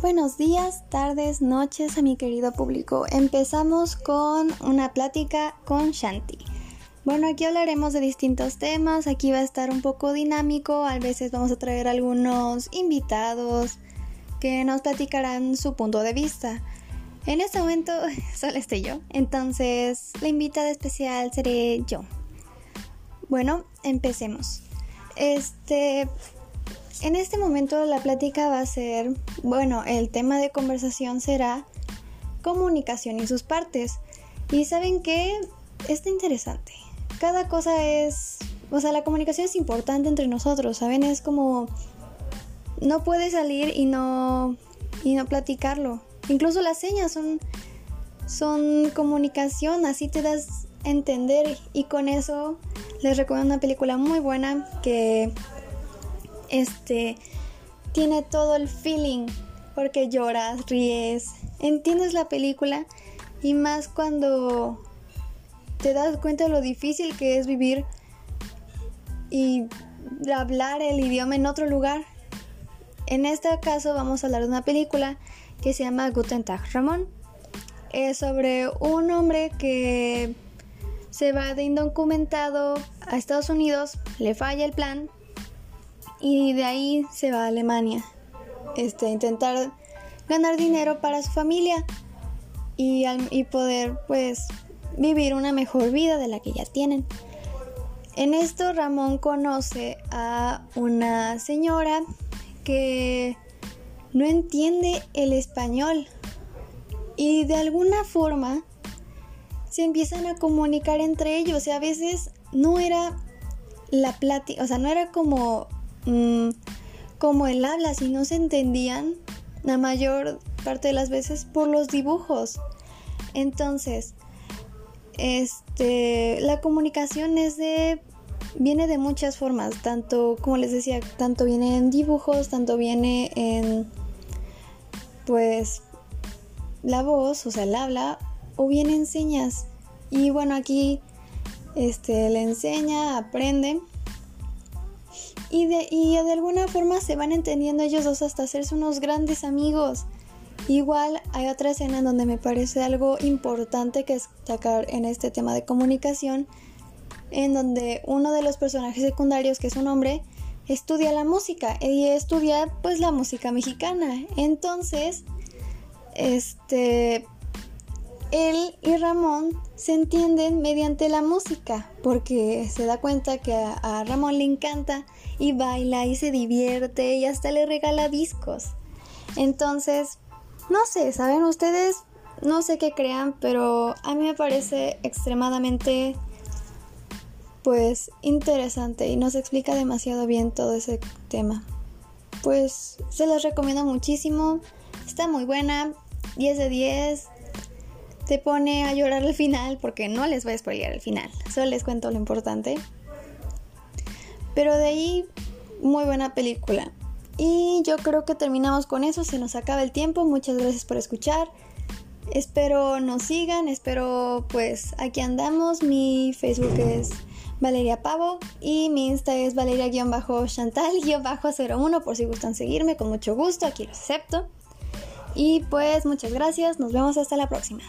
Buenos días, tardes, noches a mi querido público. Empezamos con una plática con Shanti. Bueno, aquí hablaremos de distintos temas, aquí va a estar un poco dinámico, a veces vamos a traer algunos invitados que nos platicarán su punto de vista. En este momento solo estoy yo, entonces la invitada especial seré yo. Bueno, empecemos. Este, en este momento la plática va a ser, bueno, el tema de conversación será comunicación y sus partes. Y saben qué, está interesante. Cada cosa es, o sea, la comunicación es importante entre nosotros, ¿saben? Es como, no puedes salir y no, y no platicarlo. Incluso las señas son, son comunicación, así te das a entender y con eso les recomiendo una película muy buena que este tiene todo el feeling porque lloras, ríes, entiendes la película y más cuando te das cuenta de lo difícil que es vivir y hablar el idioma en otro lugar. En este caso vamos a hablar de una película que se llama Guten Tag Ramón. Es sobre un hombre que se va de indocumentado a Estados Unidos, le falla el plan y de ahí se va a Alemania. Este, intentar ganar dinero para su familia y, y poder pues vivir una mejor vida de la que ya tienen. En esto Ramón conoce a una señora que no entiende el español y de alguna forma se empiezan a comunicar entre ellos y a veces no era la plática, o sea, no era como Mm, como el habla, si no se entendían la mayor parte de las veces por los dibujos. Entonces, este, la comunicación es de viene de muchas formas, tanto como les decía, tanto viene en dibujos, tanto viene en pues la voz, o sea, el habla o viene en señas. Y bueno, aquí este le enseña, aprende y de, y de alguna forma se van entendiendo ellos dos hasta hacerse unos grandes amigos. Igual hay otra escena en donde me parece algo importante que destacar en este tema de comunicación, en donde uno de los personajes secundarios, que es un hombre, estudia la música y estudia pues la música mexicana. Entonces, este, él y Ramón se entienden mediante la música, porque se da cuenta que a, Ramón le encanta y baila y se divierte y hasta le regala discos. Entonces, no sé, ¿saben ustedes? No sé qué crean, pero a mí me parece extremadamente pues interesante y nos explica demasiado bien todo ese tema. Pues se los recomiendo muchísimo, está muy buena, 10 de 10, te pone a llorar al final porque no les voy a spoilear al final, solo les cuento lo importante. Pero de ahí, muy buena película. Y yo creo que terminamos con eso, se nos acaba el tiempo, muchas gracias por escuchar. Espero nos sigan, espero pues aquí andamos, mi Facebook es Valeria Pavo y mi Insta es Valeria-Chantal-01 por si gustan seguirme, con mucho gusto, aquí lo acepto. Y pues muchas gracias, nos vemos hasta la próxima.